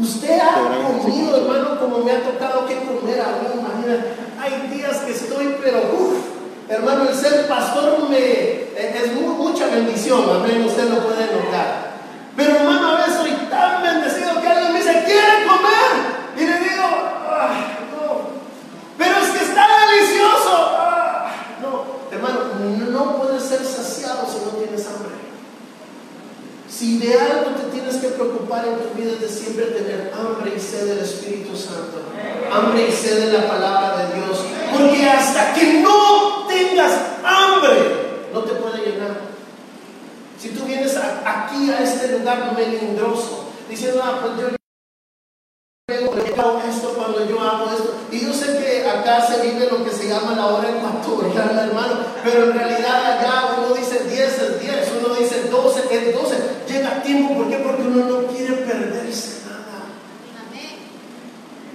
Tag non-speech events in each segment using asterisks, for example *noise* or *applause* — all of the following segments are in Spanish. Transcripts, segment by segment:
Usted ha comido, hermano, como me ha tocado que comer a mí, imagínate. Hay días que estoy, pero uff, hermano, el ser pastor me, eh, es mucha bendición, amén, usted lo puede notar. Pero hermano, a veces soy tan bendecido que alguien me dice, ¿quiere comer? Y le digo, no, pero es que está delicioso. Ah, no, hermano, no puedes ser saciado si no tienes hambre. Si de algo que preocupar en tu vida es de siempre tener hambre y sed del Espíritu Santo, hambre y sed de la palabra de Dios, porque hasta que no tengas hambre, no te puede llenar. Si tú vienes aquí a este lugar melindroso, diciendo, ah, pues yo hago esto cuando yo hago esto, y yo sé que acá se vive lo que se llama la hora ecuatorial, *laughs* hermano, pero en realidad allá uno dice 10 es 10, uno dice 12 es 12, llega tiempo, ¿por qué? Porque uno no quiere perderse nada.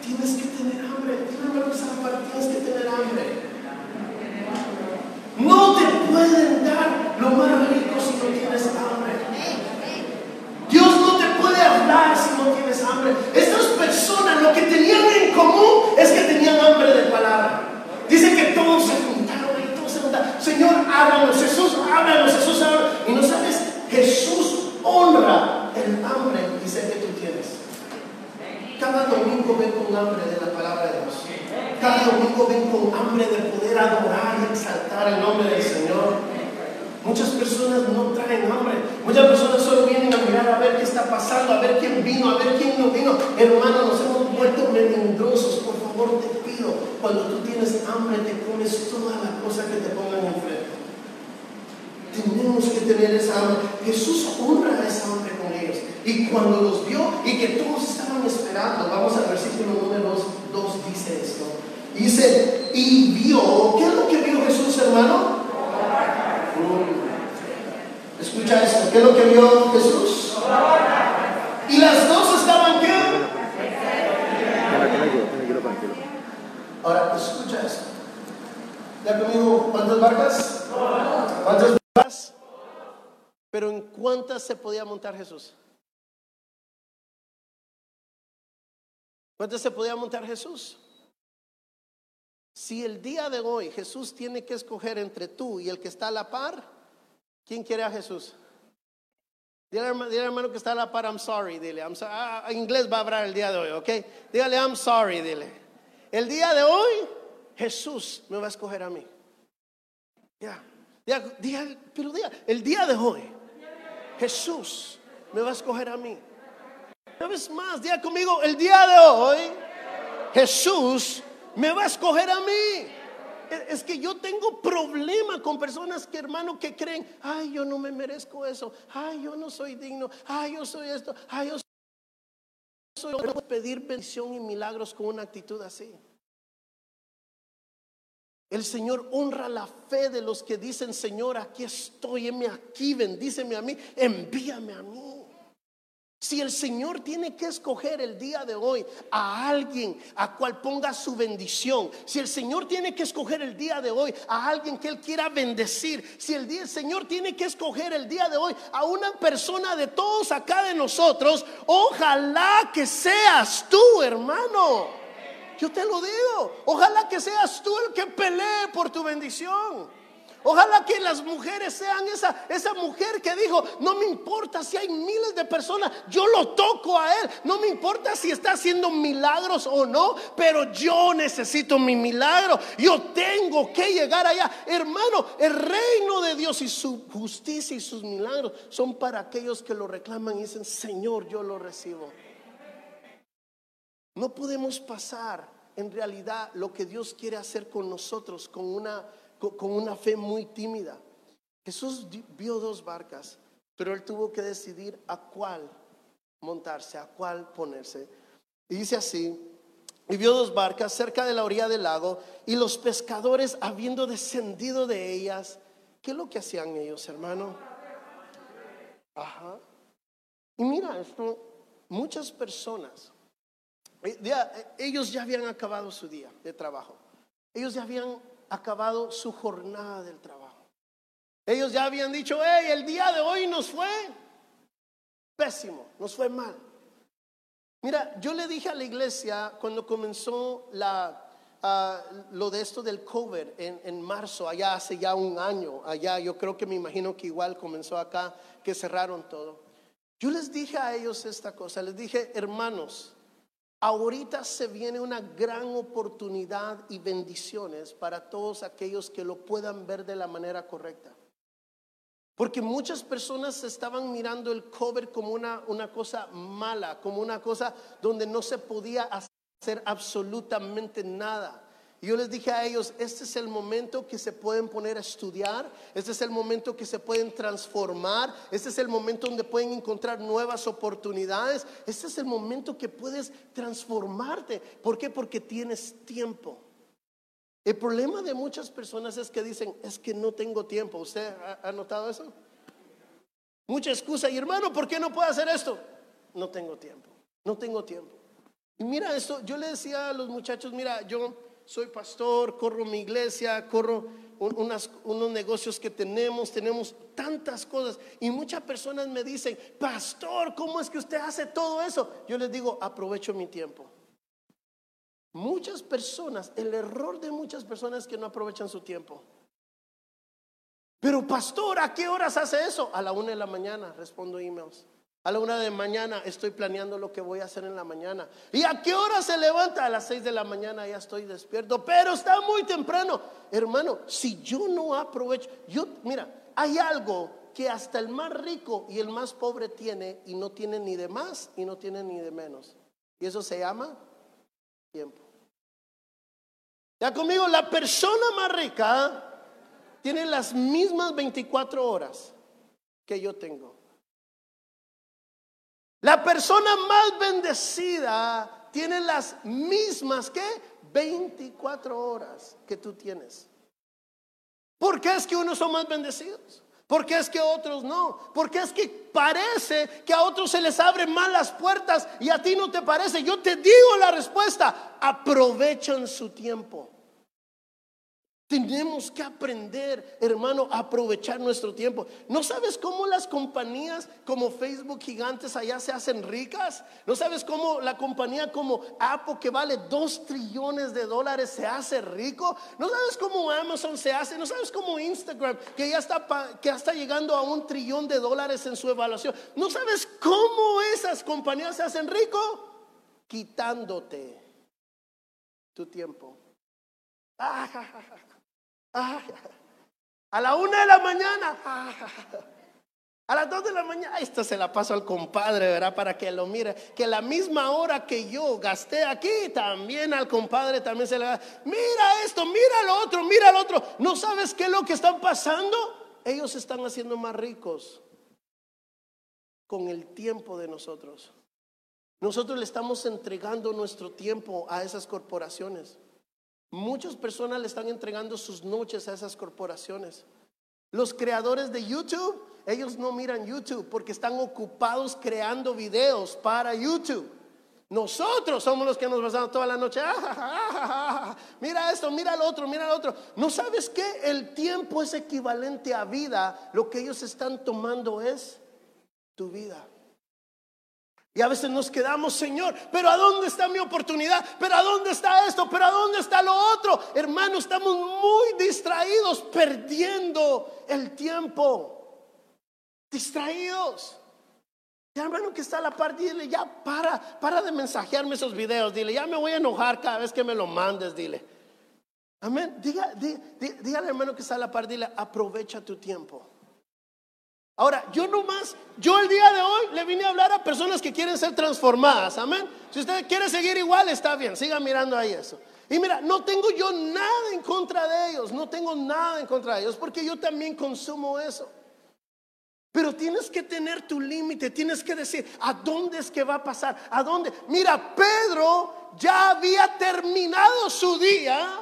Tienes que tener hambre, tienes que tener hambre. No te pueden dar lo más rico si no tienes hambre. Dios no te puede hablar si no tienes hambre. Estas personas lo que tenían en común es que tenían hambre de palabra. Dice que todos se juntaron y todos se juntaron. Señor, háblanos, Jesús, háblanos, Jesús, háblanos. Y no sabes, Jesús honra el hambre y sé que tú tienes. Cada domingo ven con hambre de la palabra de Dios. Cada domingo ven con hambre de poder adorar y exaltar el nombre del Señor. Muchas personas no traen hambre. Muchas personas solo vienen a mirar a ver qué está pasando, a ver quién vino, a ver quién no vino. Hermano, nos hemos vuelto melindrosos. Por favor, te pido, cuando tú tienes hambre, te comes todas las cosas que te pongan enfrente. Tenemos que tener esa hambre. Jesús honra esa hambre con ellos. Y cuando los vio y que todos estaban esperando, vamos al versículo número 2, dice esto. Dice, y vio, ¿qué es lo que vio Jesús, hermano? Escucha esto, ¿qué es lo que vio Jesús? Y las dos estaban qué? Ahora, escucha esto. ¿Ya conmigo cuántas barcas? ¿Cuántas barcas? Pero ¿en cuántas se podía montar Jesús? ¿Cuántas se podía montar Jesús? Si el día de hoy Jesús tiene que escoger entre tú y el que está a la par, ¿quién quiere a Jesús? Dile, al hermano que está a la par, I'm sorry, dile. I'm sorry. Ah, inglés va a hablar el día de hoy, ¿ok? Dígale, I'm sorry, dile. El día de hoy, Jesús me va a escoger a mí. Ya, pero diga, el día de hoy, Jesús me va a escoger a mí. Una vez más, diga conmigo, el día de hoy, Jesús me va a escoger a mí. Es que yo tengo problema con personas que hermano que creen, ay, yo no me merezco eso, ay, yo no soy digno, ay, yo soy esto, ay, yo soy... Yo puedo pedir bendición y milagros con una actitud así. El Señor honra la fe de los que dicen, Señor, aquí estoy, heme aquí, bendíceme a mí, envíame a mí. Si el Señor tiene que escoger el día de hoy a alguien a cual ponga su bendición, si el Señor tiene que escoger el día de hoy a alguien que Él quiera bendecir, si el, día, el Señor tiene que escoger el día de hoy a una persona de todos acá de nosotros, ojalá que seas tú, hermano. Yo te lo digo, ojalá que seas tú el que pelee por tu bendición. Ojalá que las mujeres sean esa, esa mujer que dijo, no me importa si hay miles de personas, yo lo toco a él, no me importa si está haciendo milagros o no, pero yo necesito mi milagro, yo tengo que llegar allá. Hermano, el reino de Dios y su justicia y sus milagros son para aquellos que lo reclaman y dicen, Señor, yo lo recibo. No podemos pasar en realidad lo que Dios quiere hacer con nosotros con una con una fe muy tímida. Jesús vio dos barcas, pero él tuvo que decidir a cuál montarse, a cuál ponerse. Y dice así, y vio dos barcas cerca de la orilla del lago, y los pescadores, habiendo descendido de ellas, ¿qué es lo que hacían ellos, hermano? Ajá. Y mira esto, muchas personas, eh, eh, ellos ya habían acabado su día de trabajo, ellos ya habían acabado su jornada del trabajo. Ellos ya habían dicho, hey, el día de hoy nos fue pésimo, nos fue mal. Mira, yo le dije a la iglesia cuando comenzó la, ah, lo de esto del COVID en, en marzo, allá hace ya un año, allá yo creo que me imagino que igual comenzó acá, que cerraron todo. Yo les dije a ellos esta cosa, les dije, hermanos, ahorita se viene una gran oportunidad y bendiciones para todos aquellos que lo puedan ver de la manera correcta. Porque muchas personas estaban mirando el cover como una, una cosa mala, como una cosa donde no se podía hacer absolutamente nada. Y yo les dije a ellos, este es el momento que se pueden poner a estudiar, este es el momento que se pueden transformar, este es el momento donde pueden encontrar nuevas oportunidades, este es el momento que puedes transformarte. ¿Por qué? Porque tienes tiempo. El problema de muchas personas es que dicen, es que no tengo tiempo. ¿Usted ha, notado eso? Mucha excusa. Y hermano, ¿por qué no puedo hacer esto? No tengo tiempo. No tengo tiempo. Y mira esto, yo le decía a los muchachos, mira, yo soy pastor, corro mi iglesia, corro unos negocios que tenemos, tenemos tantas cosas. Y muchas personas me dicen, pastor, ¿cómo es que usted hace todo eso? Yo les digo, aprovecho mi tiempo. Muchas personas, el error de muchas personas es que no aprovechan su tiempo. Pero pastor, ¿a qué horas hace eso? A la una de la mañana respondo emails. A la una de mañana estoy planeando lo que voy a hacer en la mañana. ¿Y a qué hora se levanta? A las seis de la mañana ya estoy despierto, pero está muy temprano. Hermano, si yo no aprovecho, yo, mira, hay algo que hasta el más rico y el más pobre tiene y no tiene ni de más y no tiene ni de menos. Y eso se llama tiempo. Ya conmigo, la persona más rica tiene las mismas 24 horas que yo tengo. La persona más bendecida tiene las mismas que 24 horas que tú tienes. ¿Por qué es que unos son más bendecidos? ¿Por qué es que otros no? ¿Por qué es que parece que a otros se les abren más las puertas y a ti no te parece? Yo te digo la respuesta. Aprovechan su tiempo. Tenemos que aprender, hermano, a aprovechar nuestro tiempo. ¿No sabes cómo las compañías como Facebook gigantes allá se hacen ricas? ¿No sabes cómo la compañía como Apple que vale dos trillones de dólares se hace rico? ¿No sabes cómo Amazon se hace? ¿No sabes cómo Instagram que ya está, que está llegando a un trillón de dólares en su evaluación? ¿No sabes cómo esas compañías se hacen rico? Quitándote tu tiempo. Ah, a la una de la mañana. A las dos de la mañana. Esto se la paso al compadre, ¿verdad? Para que lo mire. Que la misma hora que yo gasté aquí, también al compadre también se le da. Mira esto, mira lo otro, mira lo otro. ¿No sabes qué es lo que están pasando? Ellos están haciendo más ricos con el tiempo de nosotros. Nosotros le estamos entregando nuestro tiempo a esas corporaciones. Muchas personas le están entregando sus noches a esas corporaciones. Los creadores de YouTube, ellos no miran YouTube porque están ocupados creando videos para YouTube. Nosotros somos los que nos pasamos toda la noche. *laughs* Ah, mira esto, mira lo otro, mira lo otro. ¿No sabes qué? El tiempo es equivalente a vida. Lo que ellos están tomando es tu vida. Y a veces nos quedamos, Señor, pero ¿a dónde está mi oportunidad? ¿Pero a dónde está esto? ¿Pero a dónde está lo otro? Hermano, estamos muy distraídos, perdiendo el tiempo. Distraídos. Ya, hermano que está a la par, dile, ya para, para de mensajearme esos videos, dile, ya me voy a enojar cada vez que me lo mandes, dile. Amén. Diga, dígale, hermano que está a la par, dile, aprovecha tu tiempo. Ahora, yo nomás, yo el día de hoy le vine a hablar a personas que quieren ser transformadas, amén. Si usted quiere seguir igual, está bien, siga mirando ahí eso. Y mira, no tengo yo nada en contra de ellos, no tengo nada en contra de ellos, porque yo también consumo eso. Pero tienes que tener tu límite, tienes que decir, ¿a dónde es que va a pasar? ¿A dónde? Mira, Pedro ya había terminado su día,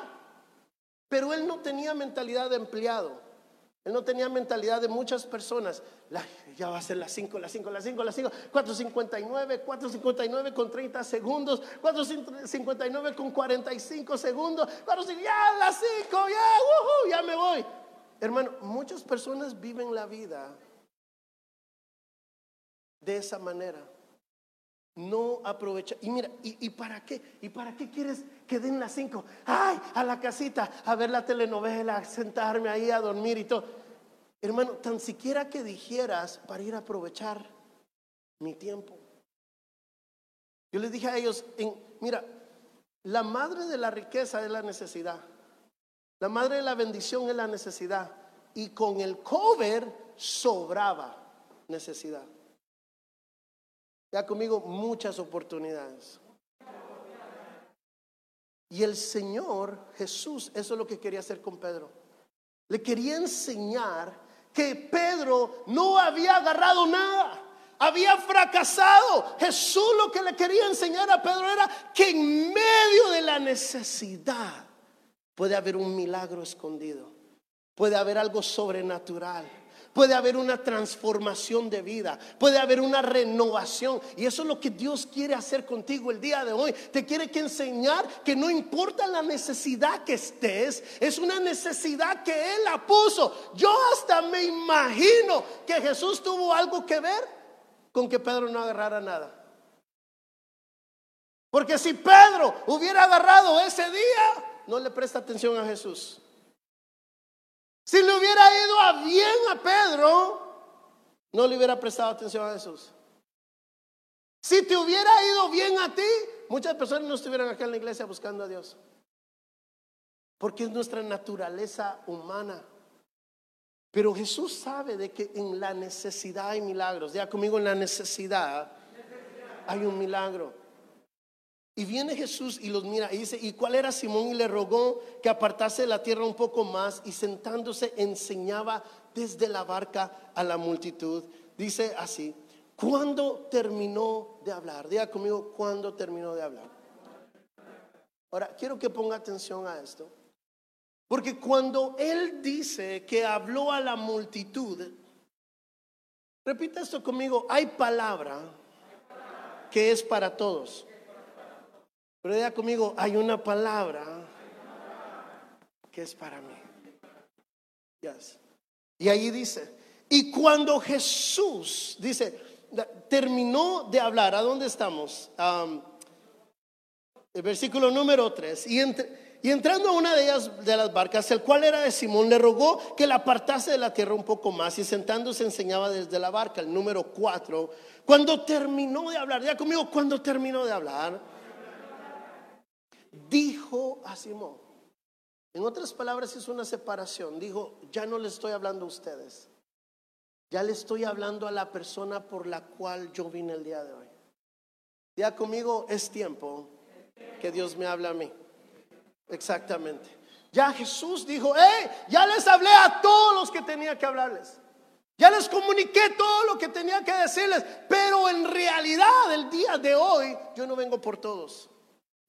pero él no tenía mentalidad de empleado. Él no tenía mentalidad de muchas personas. ya va a ser las 5, las 5, las 5, las 5, 4.59, 4.59 con 30 segundos, 4.59 con 45 segundos, ya las 5, ya, ya me voy. Hermano, muchas personas viven la vida de esa manera. No aprovecha. Y mira, ¿y, para qué? ¿Y para qué quieres que den las cinco? Ay, a la casita, a ver la telenovela, a sentarme ahí a dormir y todo. Hermano, tan siquiera que dijeras para ir a aprovechar mi tiempo. Yo les dije a ellos, mira, la madre de la riqueza es la necesidad. La madre de la bendición es la necesidad. Y con el cover sobraba necesidad. Ya conmigo muchas oportunidades. Y el Señor Jesús, eso es lo que quería hacer con Pedro. Le quería enseñar que Pedro no había agarrado nada, había fracasado. Jesús lo que le quería enseñar a Pedro era que en medio de la necesidad puede haber un milagro escondido, puede haber algo sobrenatural puede haber una transformación de vida, puede haber una renovación. Y eso es lo que Dios quiere hacer contigo el día de hoy. Te quiere que enseñar que no importa la necesidad que estés, es una necesidad que Él la puso. Yo hasta me imagino que Jesús tuvo algo que ver con que Pedro no agarrara nada. Porque si Pedro hubiera agarrado ese día, no le presta atención a Jesús. Si le hubiera ido a bien a Pedro, no le hubiera prestado atención a Jesús. Si te hubiera ido bien a ti, muchas personas no estuvieran acá en la iglesia buscando a Dios. Porque es nuestra naturaleza humana. Pero Jesús sabe de que en la necesidad hay milagros. Ya conmigo en la necesidad hay un milagro. Y viene Jesús y los mira y dice, ¿y cuál era Simón? Y le rogó que apartase la tierra un poco más y sentándose enseñaba desde la barca a la multitud. Dice así, ¿cuándo terminó de hablar? Diga conmigo, ¿cuándo terminó de hablar? Ahora, quiero que ponga atención a esto. Porque cuando Él dice que habló a la multitud, repita esto conmigo, hay palabra que es para todos. Pero diga conmigo, hay una palabra que es para mí. Y ahí dice, y cuando Jesús, dice, terminó de hablar, ¿a dónde estamos? el versículo número 3. Y, y entrando a una de ellas de las barcas, el cual era de Simón, le rogó que la apartase de la tierra un poco más y sentándose enseñaba desde la barca, el número 4. Cuando terminó de hablar, ya conmigo, cuando terminó de hablar, dijo a Simón. En otras palabras, hizo una separación. Dijo, ya no le estoy hablando a ustedes. Ya le estoy hablando a la persona por la cual yo vine el día de hoy. Ya conmigo es tiempo que Dios me habla a mí. Exactamente. Ya Jesús dijo, hey, ya les hablé a todos los que tenía que hablarles. Ya les comuniqué todo lo que tenía que decirles. Pero en realidad, el día de hoy, yo no vengo por todos.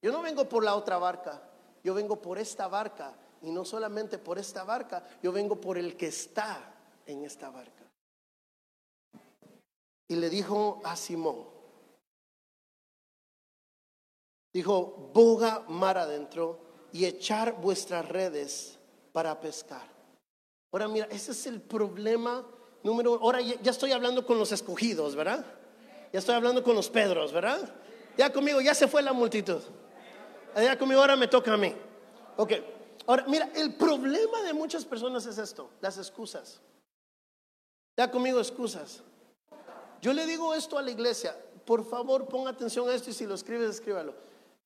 Yo no vengo por la otra barca, yo vengo por esta barca. Y no solamente por esta barca, yo vengo por el que está en esta barca. Y le dijo a Simón, dijo, boga mar adentro y echar vuestras redes para pescar. Ahora mira, ese es el problema número uno. Ahora ya, estoy hablando con los escogidos, ¿verdad? Ya estoy hablando con los Pedros, ¿verdad? Ya conmigo, ya se fue la multitud. Allá conmigo ahora me toca a mí. Ok. Ahora, mira, el problema de muchas personas es esto, las excusas. Ya conmigo excusas. Yo le digo esto a la iglesia, por favor ponga atención a esto y si lo escribes, escríbalo.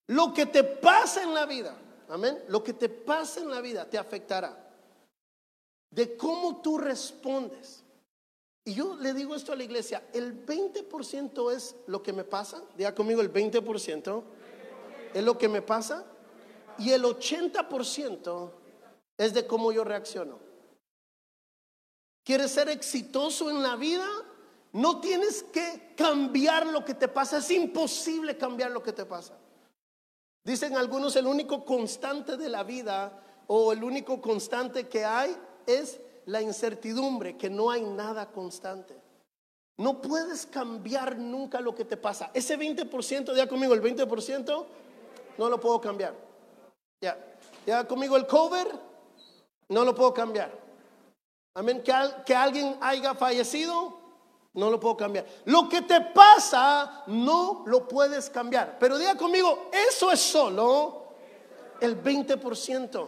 Lo que te pasa en la vida, amén, lo que te pasa en la vida te afectará de cómo tú respondes. Y yo le digo esto a la iglesia, el 20% es lo que me pasa, diga conmigo el 20% es lo que me pasa y el 80% es de cómo yo reacciono. ¿Quieres ser exitoso en la vida? No tienes que cambiar lo que te pasa, es imposible cambiar lo que te pasa. Dicen algunos, el único constante de la vida o el único constante que hay es la incertidumbre, que no hay nada constante. No puedes cambiar nunca lo que te pasa. Ese 20%, ya conmigo, el 20% no lo puedo cambiar. Ya, ya conmigo el cover, no lo puedo cambiar. Amén, que, que alguien haya fallecido, No lo puedo cambiar. Lo que te pasa no lo puedes cambiar. Pero diga conmigo, eso es solo el 20%.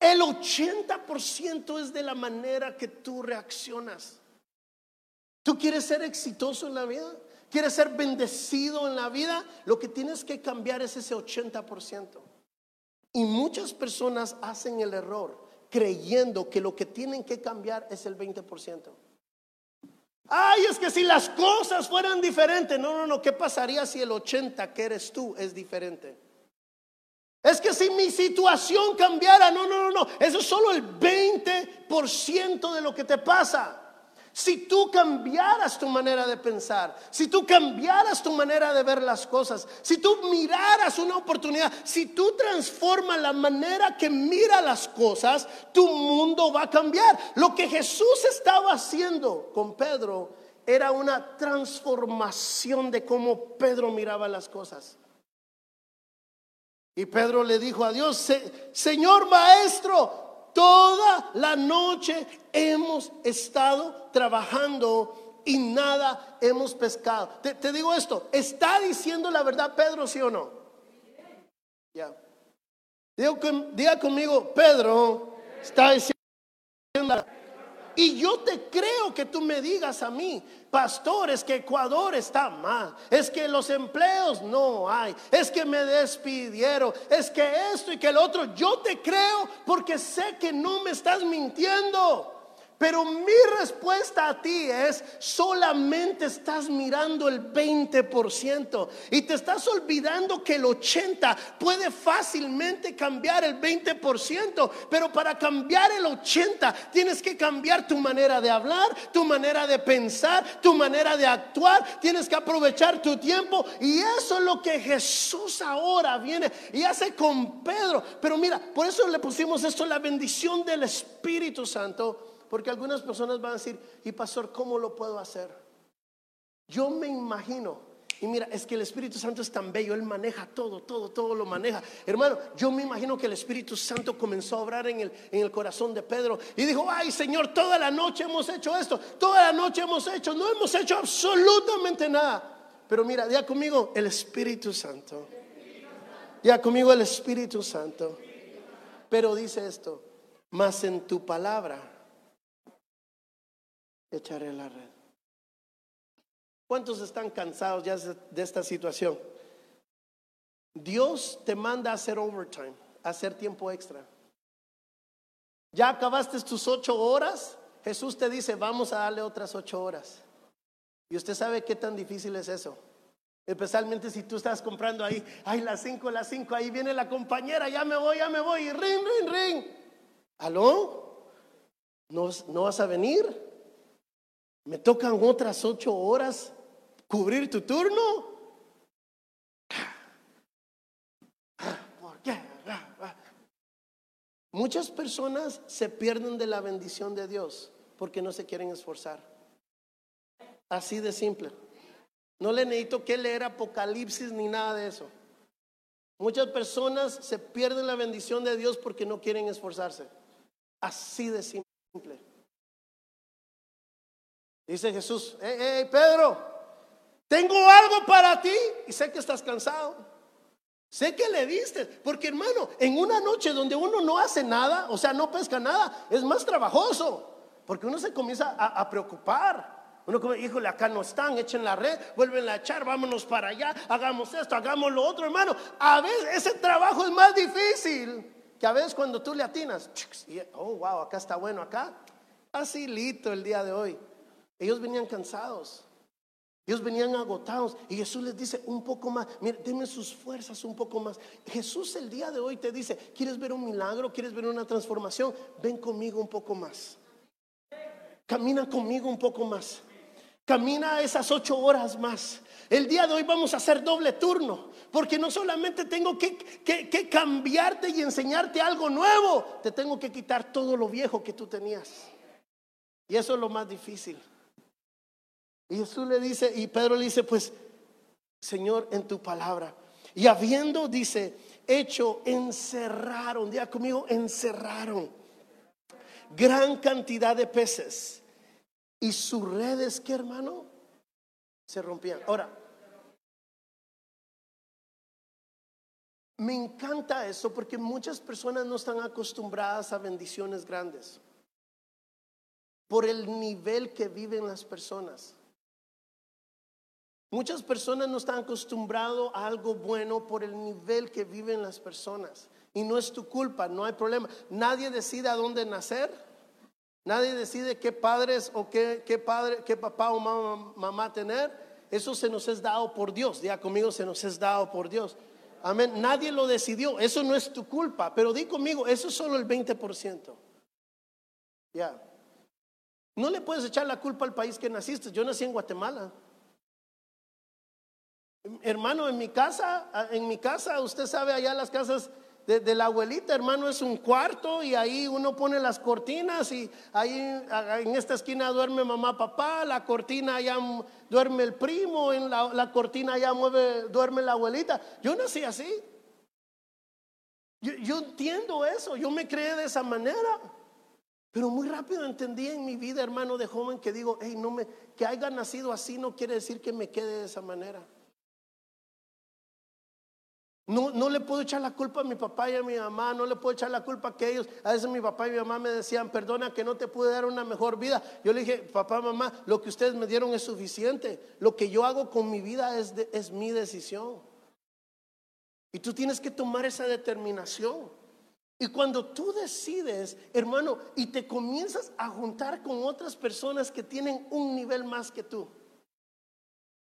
El 80% es de la manera que tú reaccionas. ¿Tú quieres ser exitoso en la vida? ¿Quieres ser bendecido en la vida? Lo que tienes que cambiar es ese 80%. Y muchas personas hacen el error creyendo que lo que tienen que cambiar es el 20%. Ay, es que si las cosas fueran diferentes, no, no, no, ¿qué pasaría si el 80 que eres tú es diferente? Es que si mi situación cambiara, no, no, no, no, eso es solo el 20% de lo que te pasa. Si tú cambiaras tu manera de pensar, si tú cambiaras tu manera de ver las cosas, si tú miraras una oportunidad, si tú transformas la manera que mira las cosas, tu mundo va a cambiar. Lo que Jesús estaba haciendo con Pedro era una transformación de cómo Pedro miraba las cosas. Y Pedro le dijo a Dios, Señor Maestro, Toda la noche hemos estado trabajando y nada hemos pescado. Te, digo esto, ¿está diciendo la verdad Pedro, sí o no? Ya. Diga, conmigo, Pedro está diciendo la verdad. Y yo te creo que tú me digas a mí, pastor, es que Ecuador está mal, es que los empleos no hay, es que me despidieron, es que esto y que el otro. Yo te creo porque sé que no me estás mintiendo. Pero mi respuesta a ti es, solamente estás mirando el 20% y te estás olvidando que el 80% puede fácilmente cambiar el 20%, pero para cambiar el 80% tienes que cambiar tu manera de hablar, tu manera de pensar, tu manera de actuar, tienes que aprovechar tu tiempo y eso es lo que Jesús ahora viene y hace con Pedro. Pero mira, por eso le pusimos esto, la bendición del Espíritu Santo porque algunas personas van a decir, y pastor, ¿cómo lo puedo hacer? Yo me imagino, y mira, es que el Espíritu Santo es tan bello, Él maneja todo, todo, todo lo maneja. Hermano, yo me imagino que el Espíritu Santo comenzó a obrar en el, en el corazón de Pedro y dijo, ay Señor, toda la noche hemos hecho esto, toda la noche hemos hecho, no hemos hecho absolutamente nada. Pero mira, ya conmigo el Espíritu Santo. Ya conmigo el Espíritu Santo. Pero dice esto, más en tu palabra echaré la red. ¿Cuántos están cansados ya de esta situación? Dios te manda a hacer overtime, a hacer tiempo extra. Ya acabaste tus ocho horas, Jesús te dice, vamos a darle otras ocho horas. Y usted sabe qué tan difícil es eso. Especialmente si tú estás comprando ahí, ay, las cinco, las cinco, ahí viene la compañera, ya me voy, ya me voy, y ring, ring, ring. ¿Aló? ¿No, no vas a venir? Me tocan otras ocho horas cubrir tu turno. ¿Por qué? Muchas personas se pierden de la bendición de Dios porque no se quieren esforzar. Así de simple. No le necesito que leer Apocalipsis ni nada de eso. Muchas personas se pierden la bendición de Dios porque no quieren esforzarse. Así de simple. Dice Jesús, hey, Pedro, tengo algo para ti y sé que estás cansado. Sé que le diste, porque hermano, en una noche donde uno no hace nada, o sea, no pesca nada, es más trabajoso, porque uno se comienza a, preocupar. Uno como, híjole, acá no están, echen la red, vuelven a echar, vámonos para allá, hagamos esto, hagamos lo otro, hermano. A veces ese trabajo es más difícil que a veces cuando tú le atinas, oh, wow, acá está bueno, acá, así lito el día de hoy. Ellos venían cansados. Ellos venían agotados. Y Jesús les dice un poco más. Mire, denme sus fuerzas un poco más. Jesús el día de hoy te dice, ¿quieres ver un milagro? ¿Quieres ver una transformación? Ven conmigo un poco más. Camina conmigo un poco más. Camina esas ocho horas más. El día de hoy vamos a hacer doble turno. Porque no solamente tengo que, que cambiarte y enseñarte algo nuevo. Te tengo que quitar todo lo viejo que tú tenías. Y eso es lo más difícil. Y Jesús le dice, y Pedro le dice, pues, Señor, en tu palabra. Y habiendo, dice, hecho, encerraron, diga conmigo, encerraron gran cantidad de peces. Y sus redes, ¿qué hermano? Se rompían. Ahora, me encanta eso porque muchas personas no están acostumbradas a bendiciones grandes por el nivel que viven las personas. Muchas personas no están acostumbrados a algo bueno por el nivel que viven las personas. Y no es tu culpa, no hay problema. Nadie decide a dónde nacer. Nadie decide qué padres o qué, qué padre, qué papá o mamá, mamá tener. Eso se nos es dado por Dios. Ya conmigo se nos es dado por Dios. Amén. Nadie lo decidió. Eso no es tu culpa. Pero di conmigo, eso es solo el 20%. Ya. No le puedes echar la culpa al país que naciste. Yo nací en Guatemala. Hermano, en mi casa, en mi casa, usted sabe allá las casas de, la abuelita, hermano, es un cuarto y ahí uno pone las cortinas y ahí en esta esquina duerme mamá, papá, la cortina allá duerme el primo, en la, cortina allá mueve, duerme la abuelita. Yo nací así. Yo, yo entiendo eso, yo me creé de esa manera. Pero muy rápido entendí en mi vida, hermano, de joven, que digo, hey, no me, que haya nacido así no quiere decir que me quede de esa manera. No, no, le puedo echar la culpa a mi papá y a mi mamá, no le puedo echar la culpa a que ellos, a veces mi papá y mi mamá me decían, perdona que no te pude dar una mejor vida. Yo le dije, papá, mamá, lo que ustedes me dieron es suficiente. Lo que yo hago con mi vida es, es mi decisión. Y tú tienes que tomar esa determinación. Y cuando tú decides, hermano, y te comienzas a juntar con otras personas que tienen un nivel más que tú.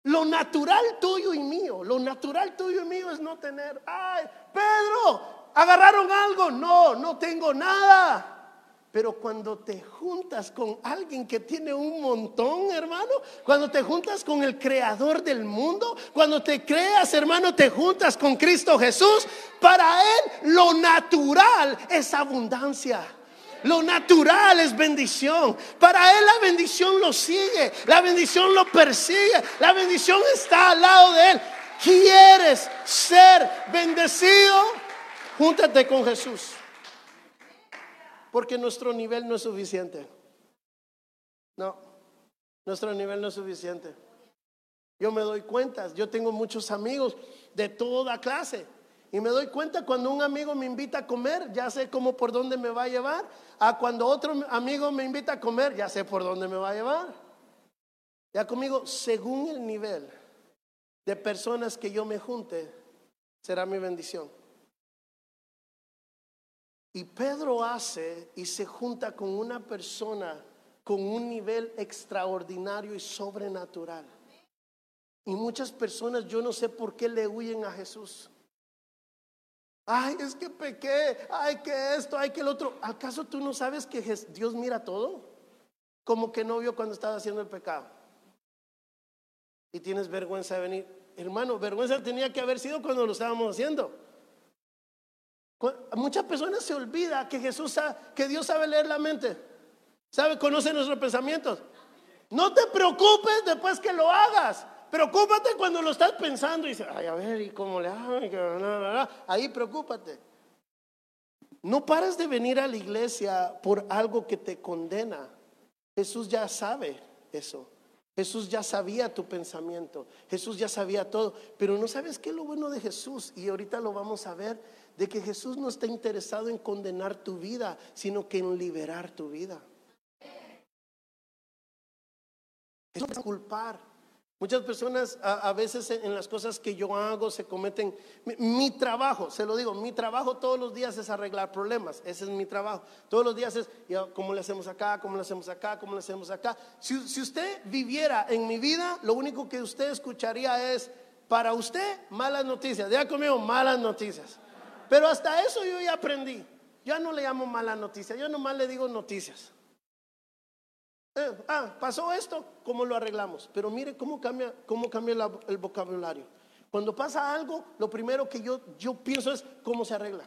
Lo natural tuyo y mío, lo natural tuyo y mío es no tener, ay, Pedro, agarraron algo. No, no tengo nada. Pero cuando te juntas con alguien que tiene un montón, hermano, cuando te juntas con el creador del mundo, cuando te creas, hermano, te juntas con Cristo Jesús, para Él lo natural es abundancia. Lo natural es bendición. Para Él la bendición lo sigue, la bendición lo persigue, la bendición está al lado de Él. ¿Quieres ser bendecido? Júntate con Jesús porque nuestro nivel no es suficiente. No, nuestro nivel no es suficiente. Yo me doy cuenta, yo tengo muchos amigos de toda clase y me doy cuenta cuando un amigo me invita a comer, ya sé cómo por dónde me va a llevar, a cuando otro amigo me invita a comer, ya sé por dónde me va a llevar. Ya conmigo, según el nivel de personas que yo me junte, será mi bendición. Y Pedro hace y se junta con una persona con un nivel extraordinario y sobrenatural. Y muchas personas, yo no sé por qué le huyen a Jesús. Ay, es que pequé, ay, que esto, ay, que el otro. ¿Acaso tú no sabes que Dios mira todo? Como que no vio cuando estaba haciendo el pecado. Y tienes vergüenza de venir. Hermano, vergüenza tenía que haber sido cuando lo estábamos haciendo. Muchas personas se olvida que Jesús sabe, que Dios sabe leer la mente. Sabe, conoce nuestros pensamientos. No te preocupes después que lo hagas. Preocúpate cuando lo estás pensando y dices, ay, a ver, ¿y cómo le? Ahí preocúpate. No pares de venir a la iglesia por algo que te condena. Jesús ya sabe eso. Jesús ya sabía tu pensamiento. Jesús ya sabía todo. Pero no sabes qué es lo bueno de Jesús. Y ahorita lo vamos a ver de que Jesús no está interesado en condenar tu vida, sino que en liberar tu vida. Es culpar. Muchas personas a, veces en las cosas que yo hago se cometen. Mi, trabajo, se lo digo, mi trabajo todos los días es arreglar problemas. Ese es mi trabajo. Todos los días es, ¿cómo le hacemos acá? ¿Cómo le hacemos acá? ¿Cómo le hacemos acá? Si, usted viviera en mi vida, lo único que usted escucharía es, para usted, malas noticias. Ya conmigo, malas noticias. Pero hasta eso yo ya aprendí. Ya no le llamo mala noticia, yo nomás le digo noticias. Eh, ah, pasó esto, ¿cómo lo arreglamos? Pero mire cómo cambia, cómo cambia el vocabulario. Cuando pasa algo, lo primero que yo, yo pienso es cómo se arregla.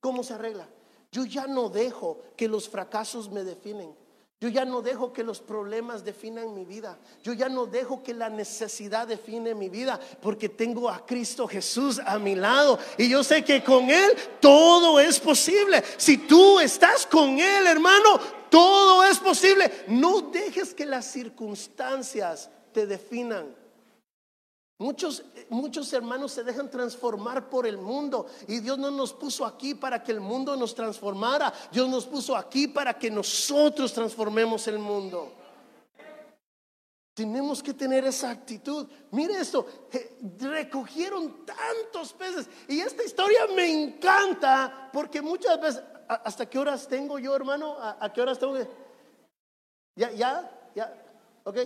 ¿Cómo se arregla? Yo ya no dejo que los fracasos me definen. Yo ya no dejo que los problemas definan mi vida. Yo ya no dejo que la necesidad define mi vida porque tengo a Cristo Jesús a mi lado. Y yo sé que con Él todo es posible. Si tú estás con Él, hermano, todo es posible. No dejes que las circunstancias te definan. Muchos, muchos hermanos se dejan transformar por el mundo y Dios no nos puso aquí para que el mundo nos transformara. Dios nos puso aquí para que nosotros transformemos el mundo. Tenemos que tener esa actitud. Mire esto, recogieron tantos peces y esta historia me encanta porque muchas veces, ¿hasta qué horas tengo yo, hermano? ¿A, qué horas tengo Ya, ya, ya, ok.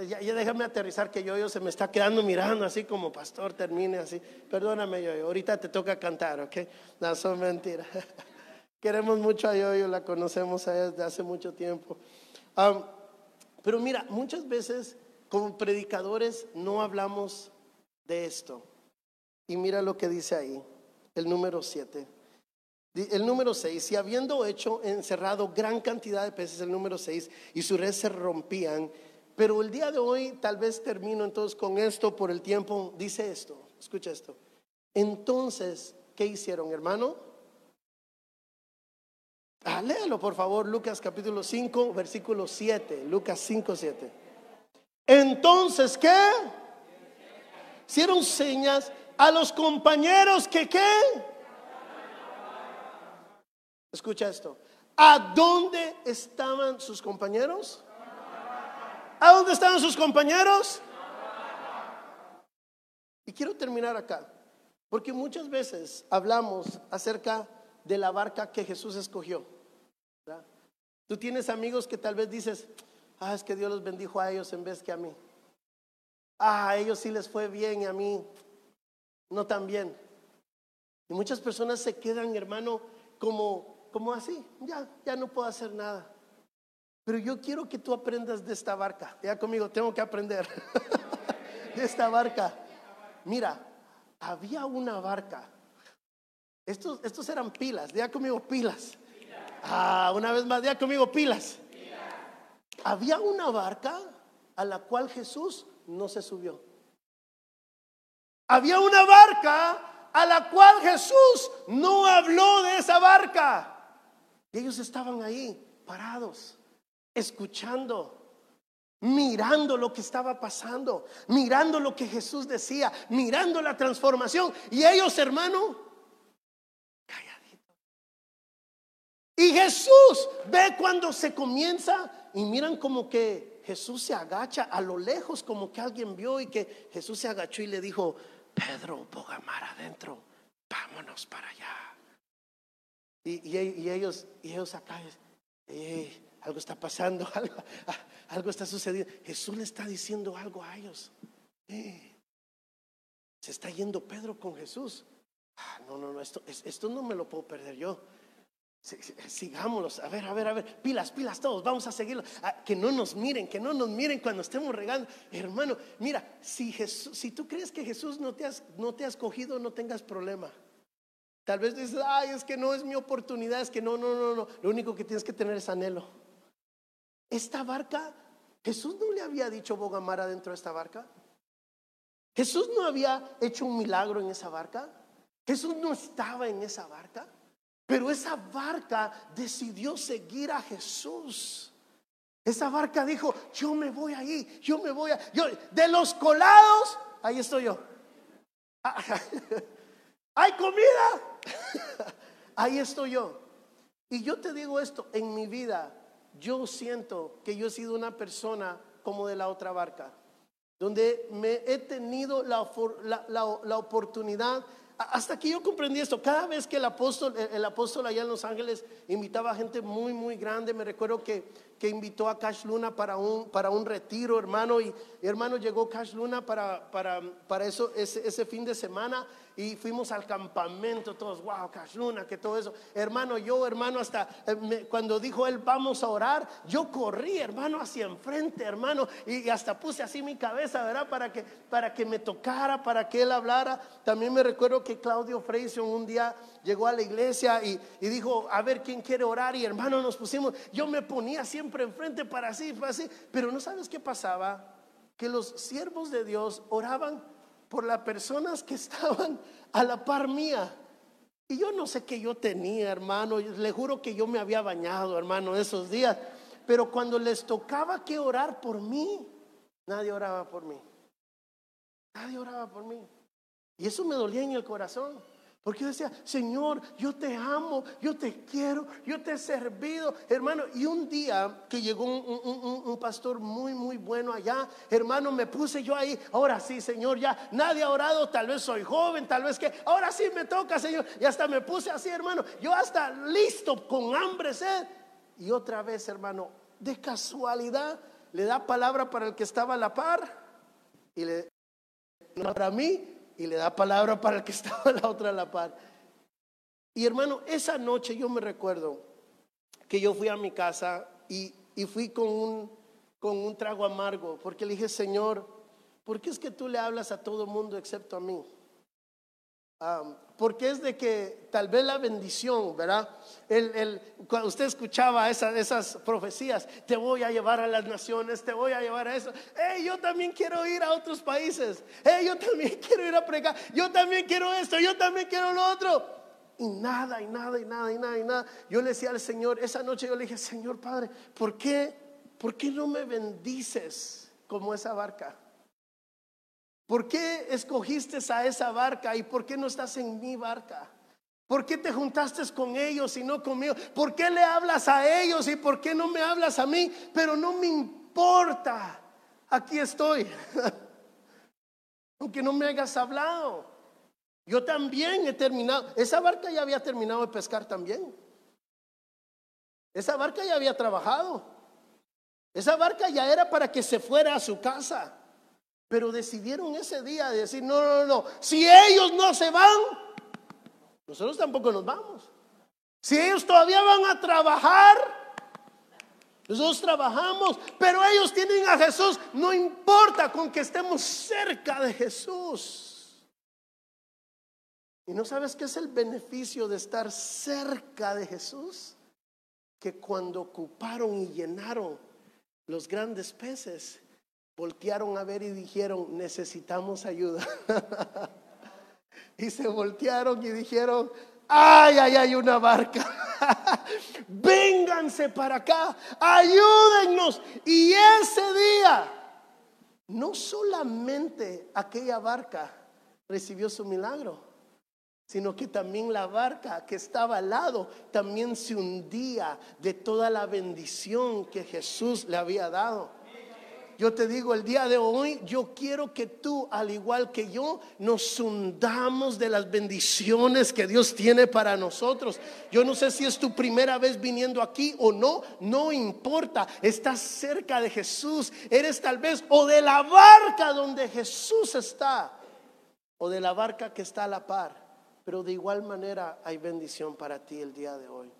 Eh, ya, déjame aterrizar que yo, yo se me está quedando mirando así como pastor, termine así. Perdóname, yo, ahorita te toca cantar, ¿ok? No, son mentiras. *laughs* Queremos mucho a Yoyo, la conocemos desde hace mucho tiempo. pero mira, muchas veces como predicadores no hablamos de esto. Y mira lo que dice ahí, el número 7. El número 6, si habiendo hecho encerrado gran cantidad de peces, el número 6, y sus redes se rompían, pero el día de hoy tal vez termino entonces con esto por el tiempo. Dice esto, escucha esto. Entonces, ¿qué hicieron, hermano? Ah, léalo por favor, Lucas capítulo 5, versículo 7. Lucas 5, 7. Entonces, ¿qué? Hicieron señas a los compañeros que qué? Escucha esto. ¿A dónde estaban sus compañeros? ¿A dónde estaban sus compañeros? Y quiero terminar acá, porque muchas veces hablamos acerca de la barca que Jesús escogió. Tú tienes amigos que tal vez dices, ah, es que Dios los bendijo a ellos en vez que a mí. Ah, a ellos sí les fue bien y a mí no tan bien. Y muchas personas se quedan, hermano, como, como así, ya, ya no puedo hacer nada. Pero yo quiero que tú aprendas de esta barca. Ya conmigo, tengo que aprender *laughs* de esta barca. Mira, había una barca. Estos, estos eran pilas. Ya conmigo, pilas. Ah, una vez más, ya conmigo, pilas. Había una barca a la cual Jesús no se subió. Había una barca a la cual Jesús no habló de esa barca. Y ellos estaban ahí, parados escuchando, mirando lo que estaba pasando, mirando lo que Jesús decía, mirando la transformación. Y ellos, hermano, calladitos. Y Jesús ve cuando se comienza y miran como que Jesús se agacha a lo lejos, como que alguien vio y que Jesús se agachó y le dijo, Pedro, ponga mar adentro, vámonos para allá. Y, ellos, y ellos acá, algo está pasando, *laughs* algo, está sucediendo. Jesús le está diciendo algo a ellos. se está yendo Pedro con Jesús. Ah, no, no, no, esto, esto no me lo puedo perder yo. Sigámoslos, a ver, a ver, a ver, pilas, pilas todos, vamos a seguirlo. Ah, que no nos miren, que no nos miren cuando estemos regando. Hermano, mira, si, Jesús, si tú crees que Jesús no te, has, no te has cogido, no tengas problema. Tal vez dices, ay, es que no es mi oportunidad, es que no, no, no, no. Lo único que tienes que tener es anhelo. Esta barca, Jesús no le había dicho Bogamara dentro de esta barca. Jesús no había hecho un milagro en esa barca. Jesús no estaba en esa barca. Pero esa barca decidió seguir a Jesús. Esa barca dijo, yo me voy ahí, yo me voy a... Yo, de los colados, ahí estoy yo. *laughs* ¿Hay comida? *laughs* ahí estoy yo. Y yo te digo esto, en mi vida yo siento que yo he sido una persona como de la otra barca, donde me he tenido la, la, oportunidad. Hasta que yo comprendí esto, cada vez que el apóstol, el apóstol allá en Los Ángeles invitaba a gente muy, muy grande, me recuerdo que, que invitó a Cash Luna para un, para un retiro, hermano, y hermano llegó Cash Luna para, para, para eso, ese, ese fin de semana, y fuimos al campamento, todos, wow, Luna, que todo eso. Hermano, yo, hermano, hasta eh, cuando dijo él, vamos a orar, yo corrí, hermano, hacia enfrente, hermano, y, hasta puse así mi cabeza, ¿verdad? Para que, para que me tocara, para que él hablara. También me recuerdo que Claudio Freyson un día llegó a la iglesia y, y, dijo, a ver quién quiere orar, y hermano, nos pusimos, yo me ponía siempre enfrente para así, para así, pero no sabes qué pasaba, que los siervos de Dios oraban por las personas que estaban a la par mía. Y yo no sé qué yo tenía, hermano. Le juro que yo me había bañado, hermano, esos días. Pero cuando les tocaba que orar por mí, nadie oraba por mí. Nadie oraba por mí. Y eso me dolía en el corazón. Porque yo decía, Señor, yo te amo, yo te quiero, yo te he servido, hermano. Y un día que llegó un, pastor muy, muy bueno allá, hermano, me puse yo ahí, ahora sí, Señor, ya nadie ha orado, tal vez soy joven, tal vez que, ahora sí me toca, Señor. Y hasta me puse así, hermano, yo hasta listo, con hambre, sed. Y otra vez, hermano, de casualidad, le da palabra para el que estaba a la par y le, para mí y le da palabra para el que *laughs* estaba la otra a la par. Y hermano, esa noche yo me recuerdo que yo fui a mi casa y, fui con un, con un trago amargo, porque le dije, Señor, ¿por qué es que tú le hablas a todo mundo excepto a mí? Porque es de que tal vez la bendición, ¿verdad? El, cuando usted escuchaba esas, profecías, te voy a llevar a las naciones, te voy a llevar a eso. Hey, yo también quiero ir a otros países. Hey, yo también *laughs* quiero ir a pregar. Yo también quiero esto, yo también quiero lo otro. Y nada, y nada, y nada, y nada, y nada. Yo le decía al Señor, esa noche yo le dije, Señor Padre, ¿por qué, por qué no me bendices como esa barca? ¿Por qué escogiste a esa barca y por qué no estás en mi barca? ¿Por qué te juntaste con ellos y no conmigo? ¿Por qué le hablas a ellos y por qué no me hablas a mí? Pero no me importa. Aquí estoy. *laughs* Aunque no me hayas hablado. Yo también he terminado. Esa barca ya había terminado de pescar también. Esa barca ya había trabajado. Esa barca ya era para que se fuera a su casa. Pero decidieron ese día decir, no, no, no, si ellos no se van, nosotros tampoco nos vamos. Si ellos todavía van a trabajar, nosotros trabajamos, pero ellos tienen a Jesús, no importa con que estemos cerca de Jesús. ¿Y no sabes qué es el beneficio de estar cerca de Jesús? Que cuando ocuparon y llenaron los grandes peces, voltearon a ver y dijeron, necesitamos ayuda. *laughs* y se voltearon y dijeron, ay, ay, hay una barca. *laughs* Vénganse para acá, ayúdennos. Y ese día, no solamente aquella barca recibió su milagro, sino que también la barca que estaba al lado también se hundía de toda la bendición que Jesús le había dado. Yo te digo, el día de hoy yo quiero que tú, al igual que yo, nos hundamos de las bendiciones que Dios tiene para nosotros. Yo no sé si es tu primera vez viniendo aquí o no, no importa. Estás cerca de Jesús. Eres tal vez o de la barca donde Jesús está o de la barca que está a la par. Pero de igual manera hay bendición para ti el día de hoy.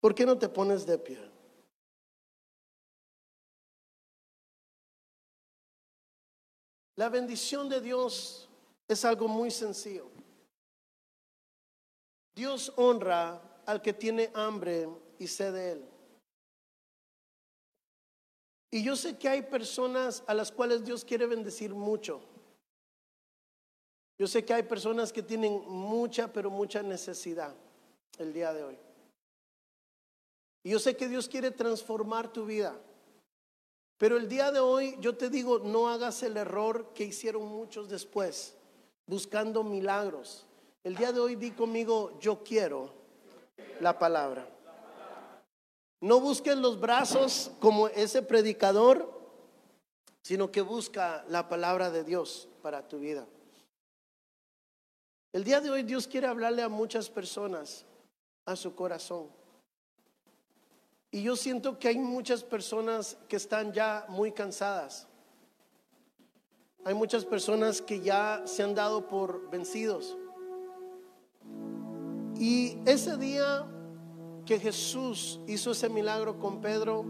¿Por qué no te pones de pie? La bendición de Dios es algo muy sencillo. Dios honra al que tiene hambre y sed de él. Y yo sé que hay personas a las cuales Dios quiere bendecir mucho. Yo sé que hay personas que tienen mucha, pero mucha necesidad el día de hoy. Y yo sé que Dios quiere transformar tu vida. Pero el día de hoy yo te digo, no hagas el error que hicieron muchos después, buscando milagros. El día de hoy di conmigo, yo quiero la palabra. No busques los brazos como ese predicador, sino que busca la palabra de Dios para tu vida. El día de hoy Dios quiere hablarle a muchas personas a su corazón. Y yo siento que hay muchas personas que están ya muy cansadas. hay muchas personas que ya se han dado por vencidos. Y ese día que Jesús hizo ese milagro con Pedro,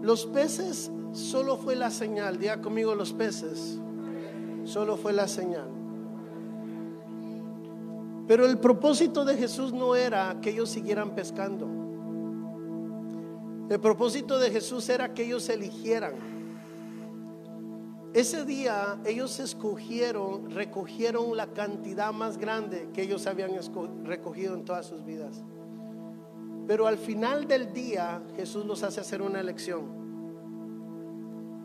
los peces solo fue la señal. Diga conmigo los peces. Solo fue la señal. Pero el propósito de Jesús no era que ellos siguieran pescando. El propósito de Jesús era que ellos eligieran. Ese día ellos escogieron, recogieron la cantidad más grande que ellos habían recogido en todas sus vidas. Pero al final del día Jesús los hace hacer una elección.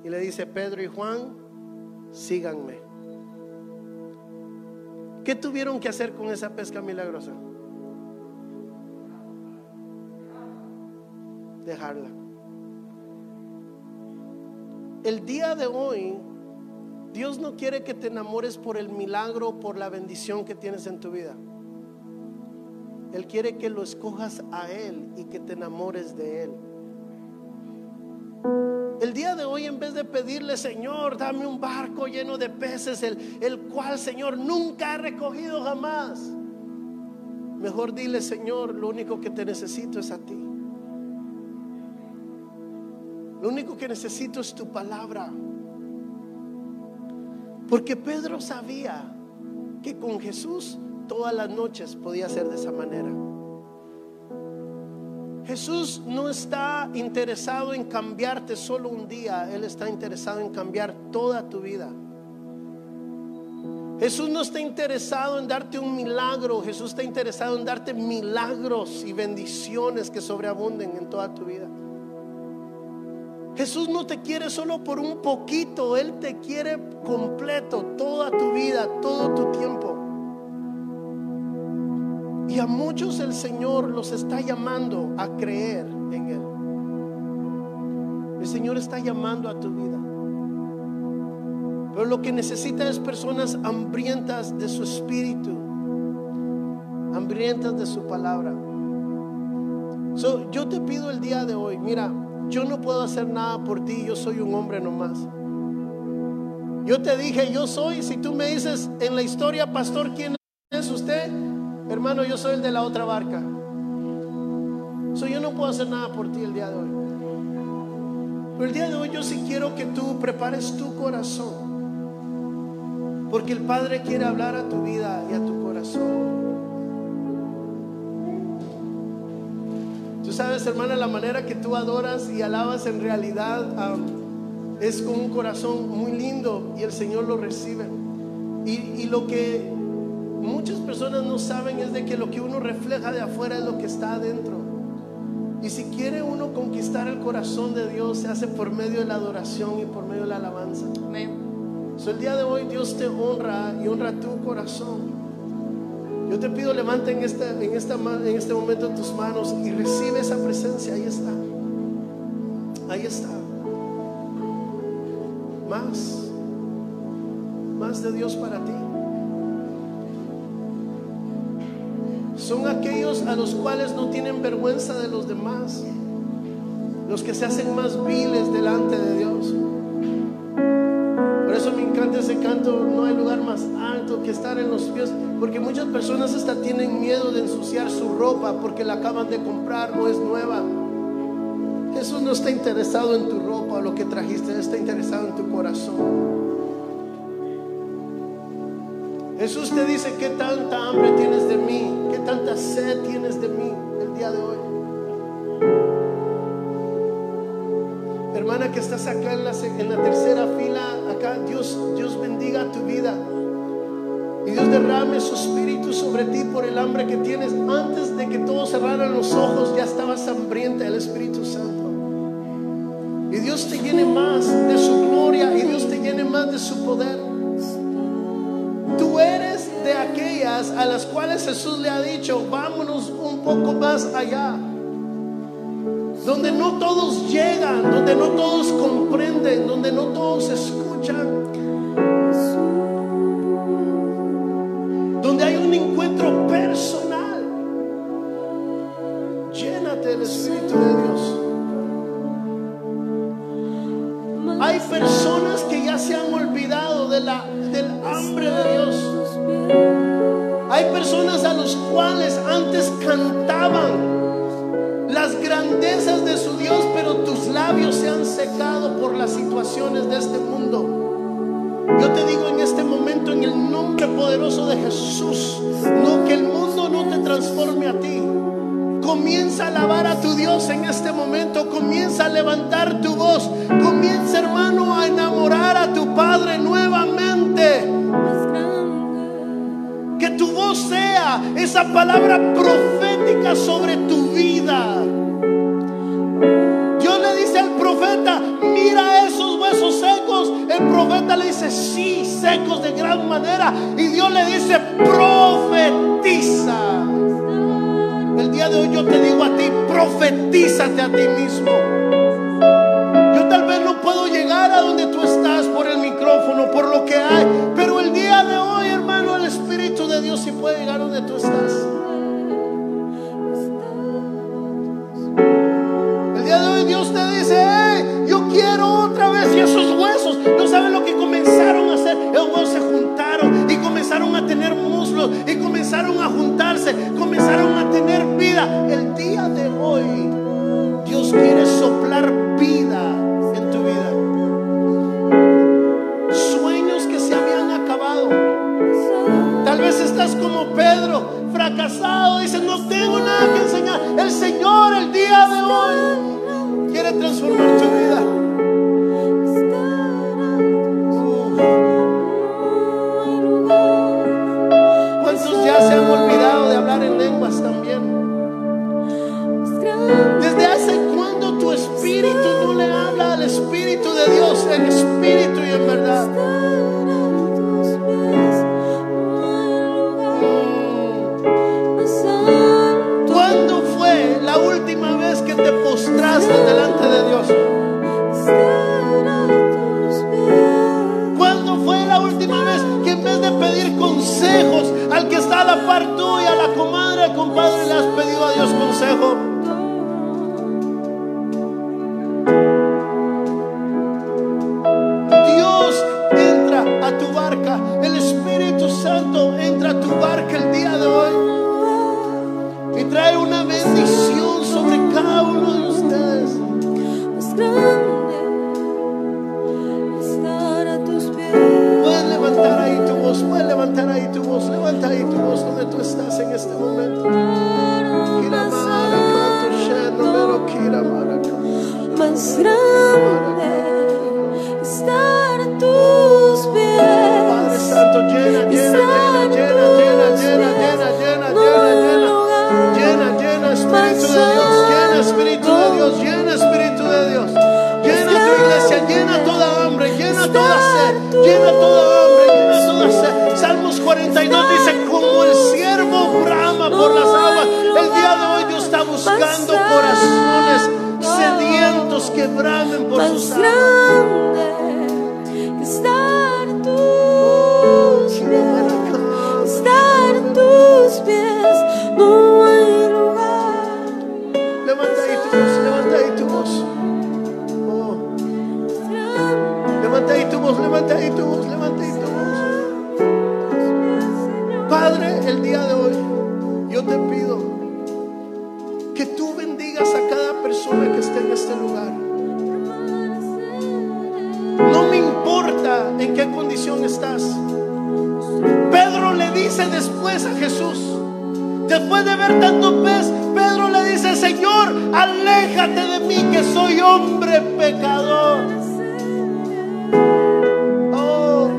Y le dice, Pedro y Juan, síganme. ¿Qué tuvieron que hacer con esa pesca milagrosa? Dejarla. El día de hoy, Dios no quiere que te enamores por el milagro, por la bendición que tienes en tu vida. Él quiere que lo escojas a Él y que te enamores de Él. El día de hoy, en vez de pedirle, Señor, dame un barco lleno de peces, el, el cual, Señor, nunca he recogido jamás. Mejor dile, Señor, lo único que te necesito es a ti. Lo único que necesito es tu palabra. Porque Pedro sabía que con Jesús todas las noches podía ser de esa manera. Jesús no está interesado en cambiarte solo un día, Él está interesado en cambiar toda tu vida. Jesús no está interesado en darte un milagro, Jesús está interesado en darte milagros y bendiciones que sobreabunden en toda tu vida. Jesús no te quiere solo por un poquito, Él te quiere completo, toda tu vida, todo tu tiempo. Y a muchos el Señor los está llamando a creer en Él. El Señor está llamando a tu vida. Pero lo que necesita es personas hambrientas de su espíritu, hambrientas de su palabra. yo te pido el día de hoy, mira, yo no puedo hacer nada por ti, yo soy un hombre nomás. Yo te dije, yo soy, si tú me dices en la historia, pastor, ¿quién es usted? Hermano, yo soy el de la otra barca. yo no puedo hacer nada por ti el día de hoy. Pero el día de hoy yo sí quiero que tú prepares tu corazón. Porque el Padre quiere hablar a tu vida y a tu corazón. Tú sabes, hermana, la manera que tú adoras y alabas en realidad es con un corazón muy lindo y el Señor lo recibe. y lo que muchas personas no saben es de que lo que uno refleja de afuera es lo que está adentro. Y si quiere uno conquistar el corazón de Dios, se hace por medio de la adoración y por medio de la alabanza. Amén. el día de hoy Dios te honra y honra tu corazón. Yo te pido, levanta en este, en, esta, en este momento tus manos y recibe esa presencia. Ahí está. Ahí está. Más. Más de Dios para ti. son aquellos a los cuales no tienen vergüenza de los demás, los que se hacen más viles delante de Dios. Ese canto, no hay lugar más alto que estar en los pies, porque muchas personas hasta tienen miedo de ensuciar su ropa porque la acaban de comprar, no es nueva. Jesús no está interesado en tu ropa o lo que trajiste, está interesado en tu corazón. Jesús te dice, ¿qué tanta hambre tienes de mí? ¿Qué tanta sed tienes de mí el día de hoy? Hermana que estás acá en la tercera fila, Dios, Dios bendiga tu vida. Y Dios derrame su espíritu sobre ti por el hambre que tienes. Antes de que todos cerraran los ojos, ya estabas hambrienta el Espíritu Santo. Y Dios te llene más de su gloria y Dios te llene más de su poder aquellas a las cuales Jesús le ha dicho, vámonos un poco más allá. Donde no todos llegan, donde no todos comprenden, donde no todos escuchan. Donde hay un encuentro personal. Llénate del Espíritu de Dios. Hay personas que ya se han olvidado del hambre de Dios. Hay personas a los cuales antes cantaban las grandezas de su Dios, pero tus labios se han secado por las situaciones de este mundo. Yo te digo en este momento, en el nombre poderoso de Jesús, no que el mundo no te transforme a ti. Comienza a alabar a tu Dios en este momento. Comienza a levantar tu voz. Comienza, hermano, a enamorar a tu Padre nuevamente. Que tu voz sea esa palabra profética sobre tu vida. Dios le dice al profeta, mira esos huesos El profeta le dice, sí, secos de gran manera. Y Dios le dice, profetiza. El día de hoy yo te digo a ti, profetízate a ti mismo. Yo tal vez no puedo llegar a donde tú estás por el micrófono, por lo que hay, pero el día de hoy, hermano, el Espíritu de Dios sí puede llegar a donde tú estás. Se juntaron y comenzaron a tener muslos y comenzaron a juntarse, comenzaron a tener vida. El día de hoy Dios quiere soplar vida en tu vida. Sueños que se habían acabado. Tal vez estás como Pedro, fracasado, dice, no tengo nada que enseñar. El Señor el día de hoy quiere transformar tu vida. También? ¿Desde hace cuándo tu espíritu no le habla al Espíritu de Dios en espíritu y en verdad? Compadre, le has pedido a Dios consejo? Levanta ahí tu voz, levanta ahí tu voz. Oh. Levanta ahí tu voz, levanta ahí tu voz, levanta ahí tu voz. Padre, el día de hoy yo te pido que tú bendigas a cada persona que esté en este lugar. No me importa en qué condición estás. Pedro le dice después a Jesús, después de ver tanto aléjate de mí que soy hombre pecador. Oh,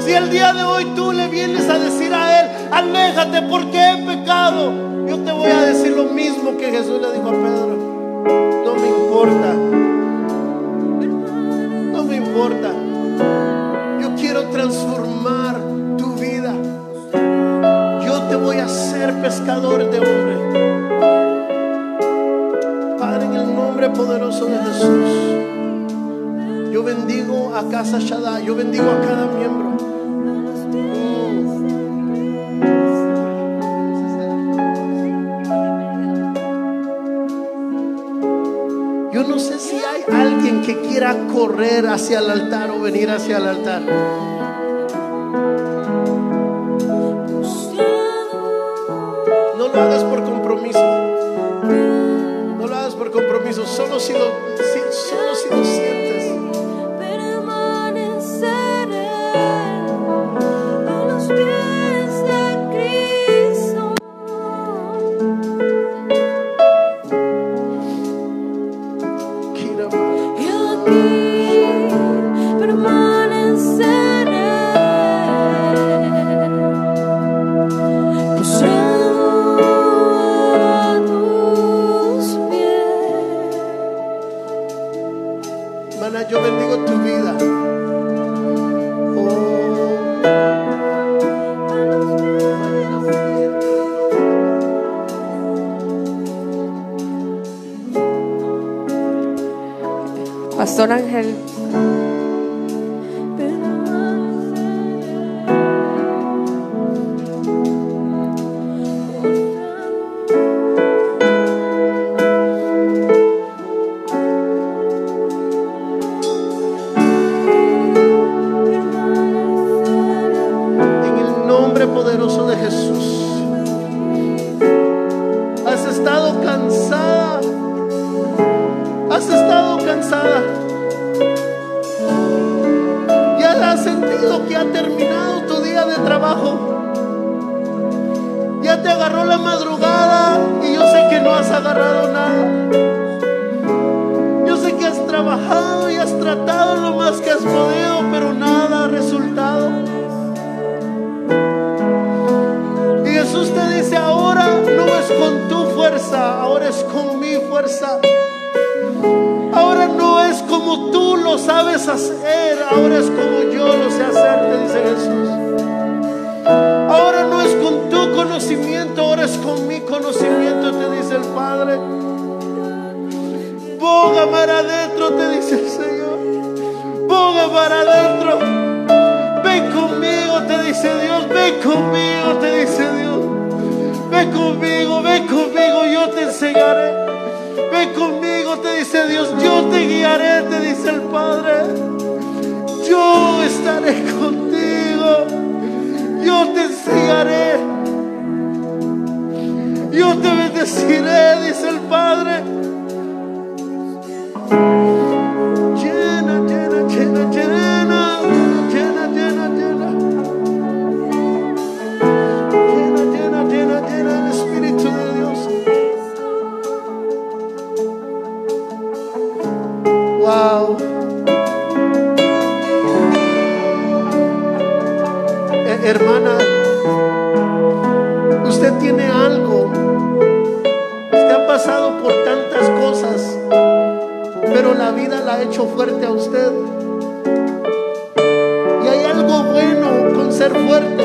si el día de hoy tú le vienes a decir a él, aléjate porque he pecado, yo te voy a decir lo mismo que Jesús le dijo a Pedro. No me importa. A Casa Shaddai. Yo bendigo a cada miembro. Yo no sé si hay alguien que quiera correr hacia el altar o venir hacia el altar. Thank you. para adentro. Ven conmigo, te dice Dios, ven conmigo, te dice Dios. Ven conmigo, ven conmigo, yo te enseñaré. Ven conmigo, te dice Dios, yo te guiaré, te dice el Padre. Yo estaré contigo, yo te enseñaré. Yo te bendeciré, dice el Padre. hermana, usted tiene algo, usted ha pasado por tantas cosas, pero la vida la ha hecho fuerte a usted. Y hay algo bueno con ser fuerte.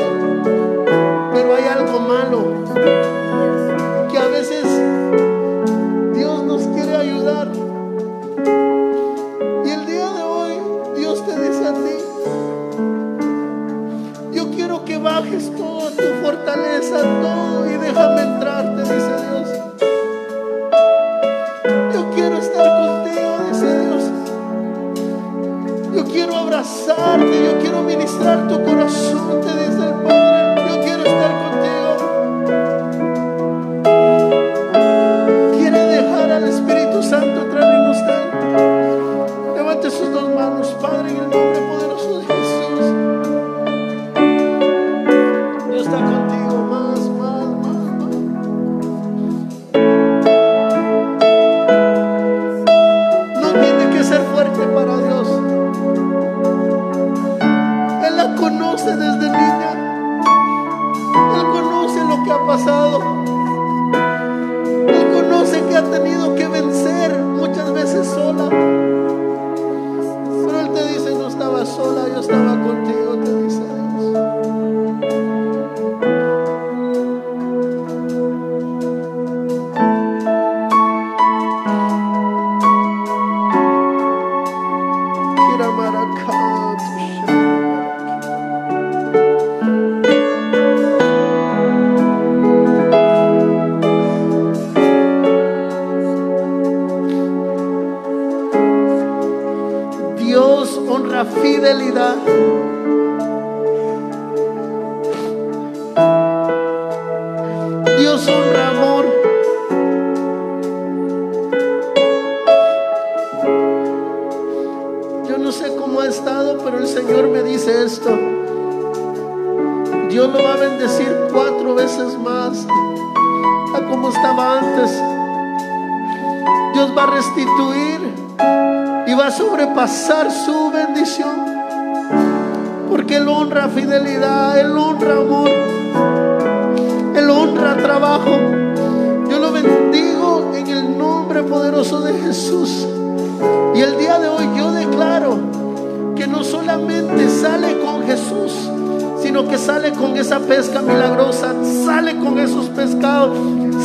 sale con esos pescados,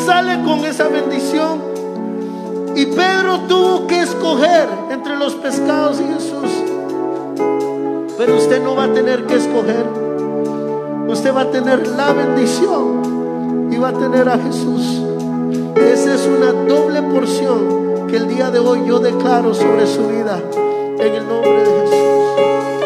sale con esa bendición. Y Pedro tuvo que escoger entre los pescados y Jesús. Pero usted no va a tener que escoger. Usted va a tener la bendición y va a tener a Jesús. Esa es una doble porción que el día de hoy yo declaro sobre su vida. En el nombre de Jesús.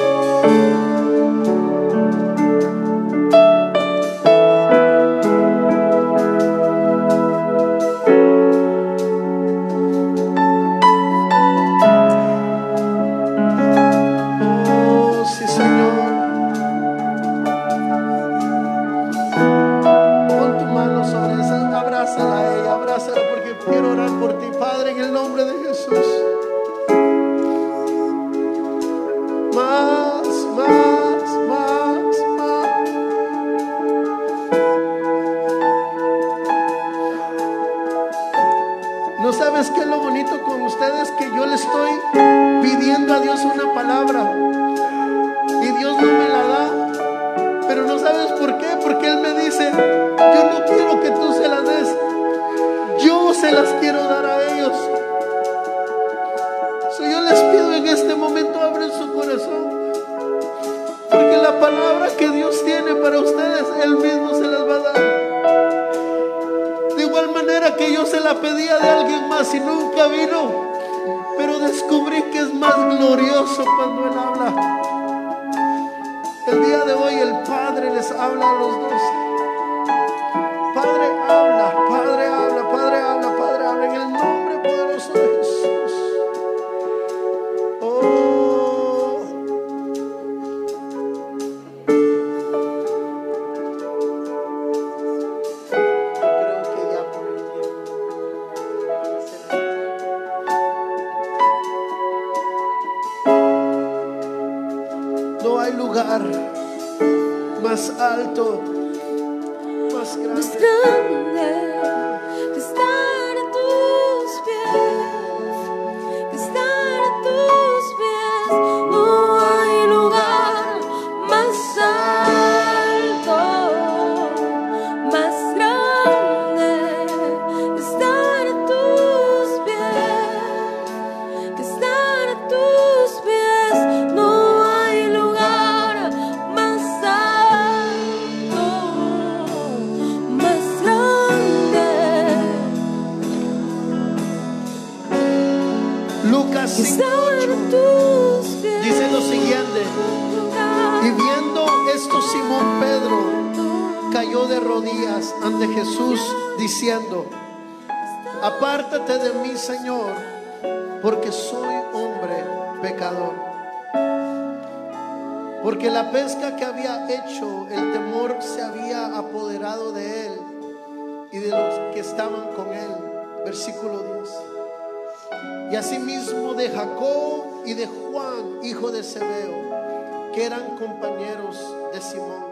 eran compañeros de Simón.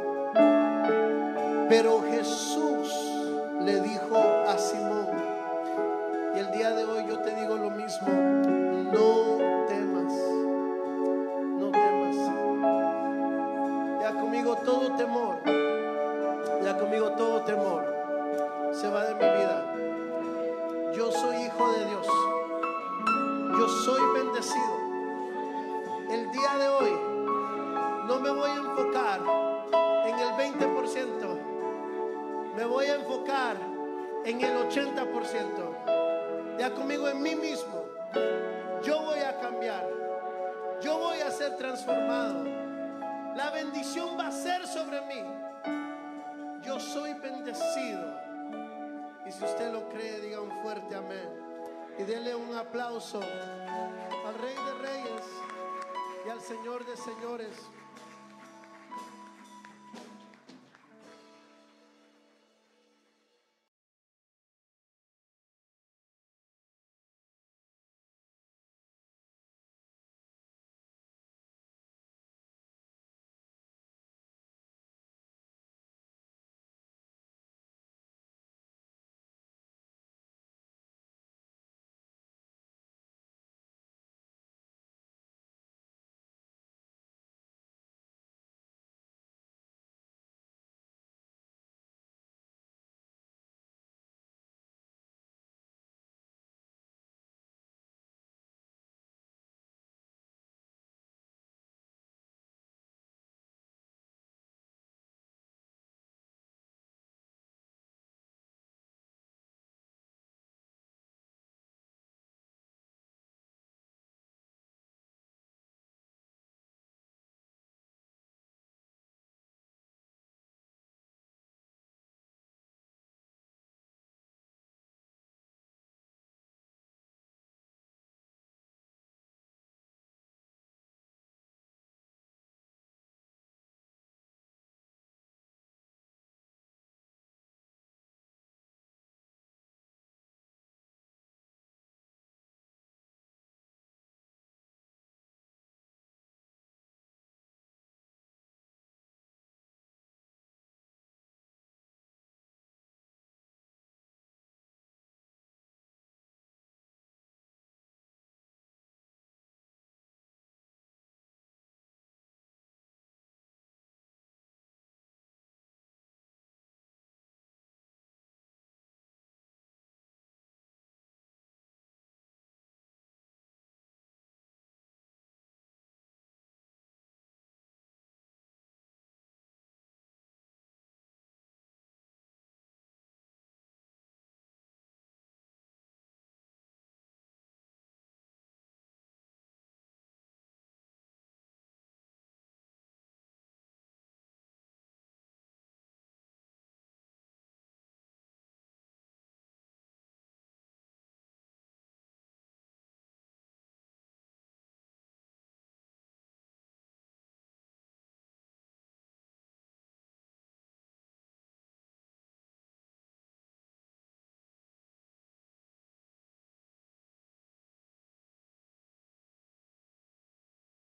Pero Jesús le dijo a Simón, y el día de hoy yo te digo lo mismo, no al Rey de Reyes y al Señor de Señores.